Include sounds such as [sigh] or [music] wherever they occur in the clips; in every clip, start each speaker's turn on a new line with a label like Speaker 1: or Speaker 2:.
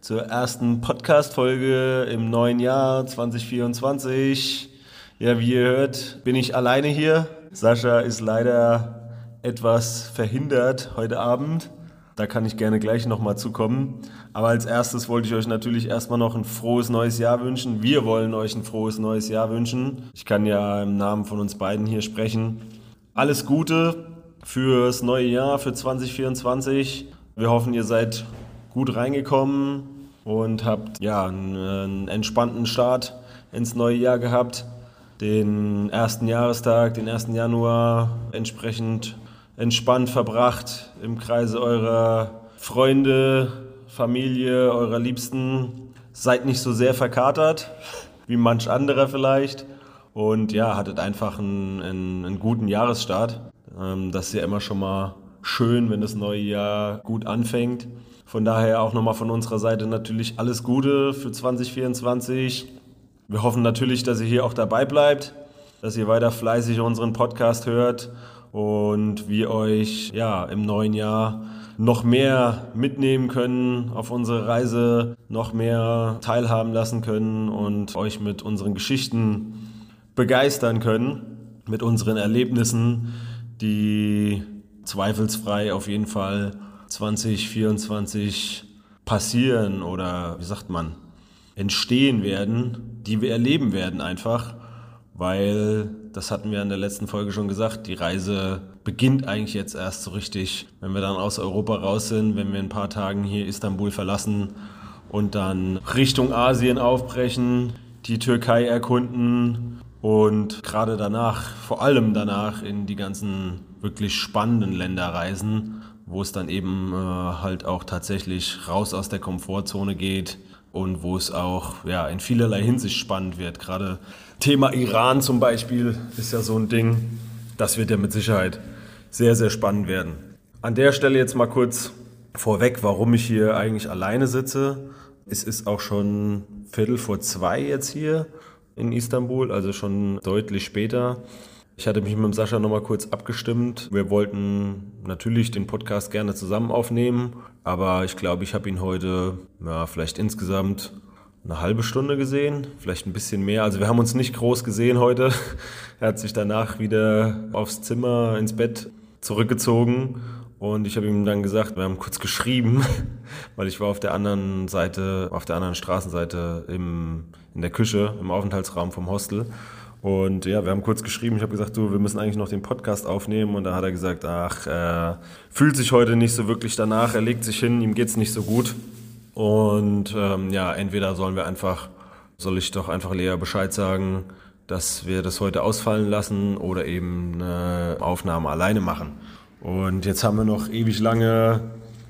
Speaker 1: zur ersten Podcast-Folge im neuen Jahr 2024. Ja, wie ihr hört, bin ich alleine hier. Sascha ist leider etwas verhindert heute Abend. Da kann ich gerne gleich nochmal zukommen. Aber als erstes wollte ich euch natürlich erstmal noch ein frohes neues Jahr wünschen. Wir wollen euch ein frohes neues Jahr wünschen. Ich kann ja im Namen von uns beiden hier sprechen. Alles Gute fürs neue Jahr, für 2024. Wir hoffen, ihr seid gut reingekommen und habt ja einen, entspannten Start ins neue Jahr gehabt. Den ersten Jahrestag, den 1. Januar entsprechend entspannt verbracht im Kreise eurer Freunde, Familie, eurer Liebsten. Seid nicht so sehr verkatert [laughs] wie manch anderer vielleicht. Und ja, hattet einfach einen, einen, einen guten Jahresstart. Ähm, das ist ja immer schon mal schön, wenn das neue Jahr gut anfängt. Von daher auch nochmal von unserer Seite natürlich alles Gute für 2024. Wir hoffen natürlich, dass ihr hier auch dabei bleibt, dass ihr weiter fleißig unseren Podcast hört und wir euch ja im neuen Jahr noch mehr mitnehmen können auf unsere Reise, noch mehr teilhaben lassen können und euch mit unseren Geschichten begeistern können, mit unseren Erlebnissen, die zweifelsfrei auf jeden Fall 2024 passieren oder wie sagt man, entstehen werden, die wir erleben werden einfach weil, das hatten wir in der letzten Folge schon gesagt, die Reise beginnt eigentlich jetzt erst so richtig, wenn wir dann aus Europa raus sind, wenn wir in ein paar Tagen hier Istanbul verlassen und dann Richtung Asien aufbrechen, die Türkei erkunden und gerade danach, vor allem danach, in die ganzen wirklich spannenden Länder reisen, wo es dann eben äh, halt auch tatsächlich raus aus der Komfortzone geht und wo es auch ja, in vielerlei Hinsicht spannend wird. Gerade Thema Iran zum Beispiel ist ja so ein Ding, das wird ja mit Sicherheit sehr, sehr spannend werden. An der Stelle jetzt mal kurz vorweg, warum ich hier eigentlich alleine sitze. Es ist auch schon Viertel vor zwei jetzt hier in Istanbul, also schon deutlich später. Ich hatte mich mit Sascha nochmal kurz abgestimmt. Wir wollten natürlich den Podcast gerne zusammen aufnehmen, aber ich glaube, ich habe ihn heute ja, vielleicht insgesamt eine halbe Stunde gesehen, vielleicht ein bisschen mehr. Also wir haben uns nicht groß gesehen heute. [laughs] Er hat sich danach wieder aufs Zimmer, ins Bett zurückgezogen und ich habe ihm dann gesagt, wir haben kurz geschrieben, [laughs] weil ich war auf der anderen Seite, auf der anderen Straßenseite im, in der Küche, im Aufenthaltsraum vom Hostel. Und ja, wir haben kurz geschrieben. Ich habe gesagt, du, wir müssen eigentlich noch den Podcast aufnehmen. Und da hat er gesagt, ach, er fühlt sich heute nicht so wirklich danach. Er legt sich hin, ihm geht's nicht so gut. Und ähm, ja, entweder sollen wir einfach, soll ich doch einfach Lea Bescheid sagen, dass wir das heute ausfallen lassen oder eben eine Aufnahme alleine machen. Und jetzt haben wir noch ewig lange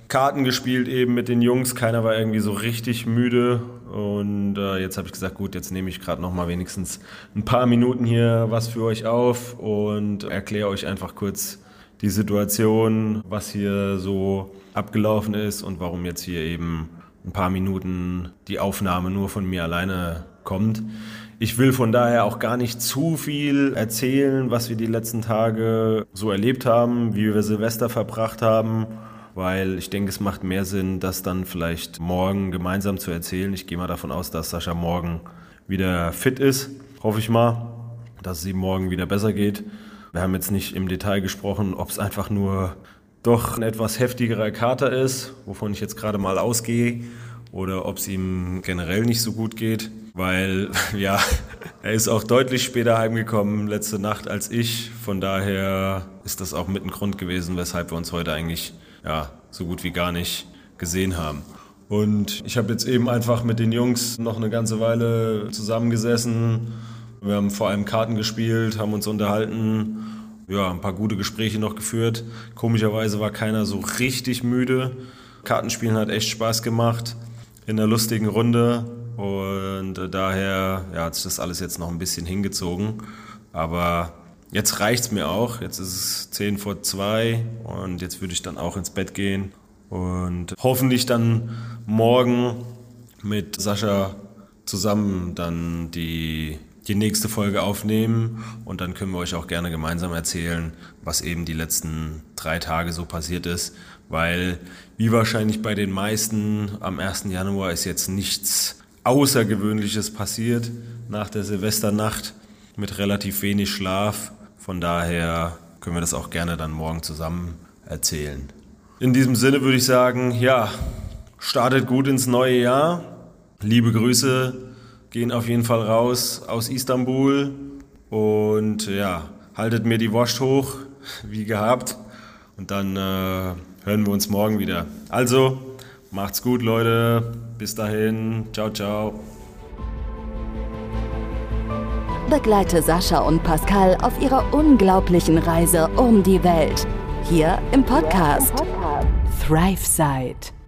Speaker 1: Karten gespielt eben mit den Jungs. Keiner war irgendwie so richtig müde. Und äh, jetzt habe ich gesagt, gut, jetzt nehme ich gerade noch mal wenigstens ein paar Minuten hier was für euch auf und erkläre euch einfach kurz die Situation, was hier so abgelaufen ist und warum jetzt hier eben ein paar Minuten die Aufnahme nur von mir alleine kommt. Ich will von daher auch gar nicht zu viel erzählen, was wir die letzten Tage so erlebt haben, wie wir Silvester verbracht haben, weil ich denke, es macht mehr Sinn, das dann vielleicht morgen gemeinsam zu erzählen. Ich gehe mal davon aus, dass Sascha morgen wieder fit ist, hoffe ich mal, dass es ihm morgen wieder besser geht. Wir haben jetzt nicht im Detail gesprochen, ob es einfach nur doch ein etwas heftigerer Kater ist, wovon ich jetzt gerade mal ausgehe, oder ob es ihm generell nicht so gut geht, weil [laughs] ja, er ist auch deutlich später heimgekommen letzte Nacht als ich. Von daher ist das auch mit ein Grund gewesen, weshalb wir uns heute eigentlich ja, so gut wie gar nicht gesehen haben. Und ich habe jetzt eben einfach mit den Jungs noch eine ganze Weile zusammengesessen. Wir haben vor allem Karten gespielt, haben uns unterhalten ja, ein paar gute Gespräche noch geführt. Komischerweise war keiner so richtig müde. Kartenspielen hat echt Spaß gemacht in einer lustigen Runde und äh, daher ja, hat sich das alles jetzt noch ein bisschen hingezogen. Aber jetzt reicht es mir auch. Jetzt ist es 10 vor 2 und jetzt würde ich dann auch ins Bett gehen und hoffentlich dann morgen mit Sascha zusammen dann die, die nächste Folge aufnehmen und dann können wir euch auch gerne gemeinsam erzählen, was eben die letzten drei Tage so passiert ist, weil wie wahrscheinlich bei den meisten am 1. Januar ist jetzt nichts Außergewöhnliches passiert nach der Silvesternacht mit relativ wenig Schlaf. Von daher können wir das auch gerne dann morgen zusammen erzählen. In diesem Sinne würde ich sagen, ja, startet gut ins neue Jahr. Liebe Grüße gehen auf jeden Fall raus aus Istanbul und ja, haltet mir die Wurst hoch, [laughs] wie gehabt. Und dann äh, hören wir uns morgen wieder. Also, macht's gut, Leute. Bis dahin. Ciao, ciao.
Speaker 2: Begleite Sascha und Pascal auf ihrer unglaublichen Reise um die Welt. Hier im Podcast, Thrive Side.